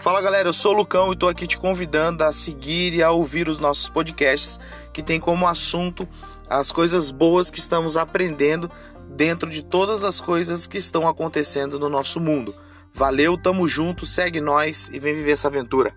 Fala galera, eu sou o Lucão e estou aqui te convidando a seguir e a ouvir os nossos podcasts que tem como assunto as coisas boas que estamos aprendendo dentro de todas as coisas que estão acontecendo no nosso mundo. Valeu, tamo junto, segue nós e vem viver essa aventura.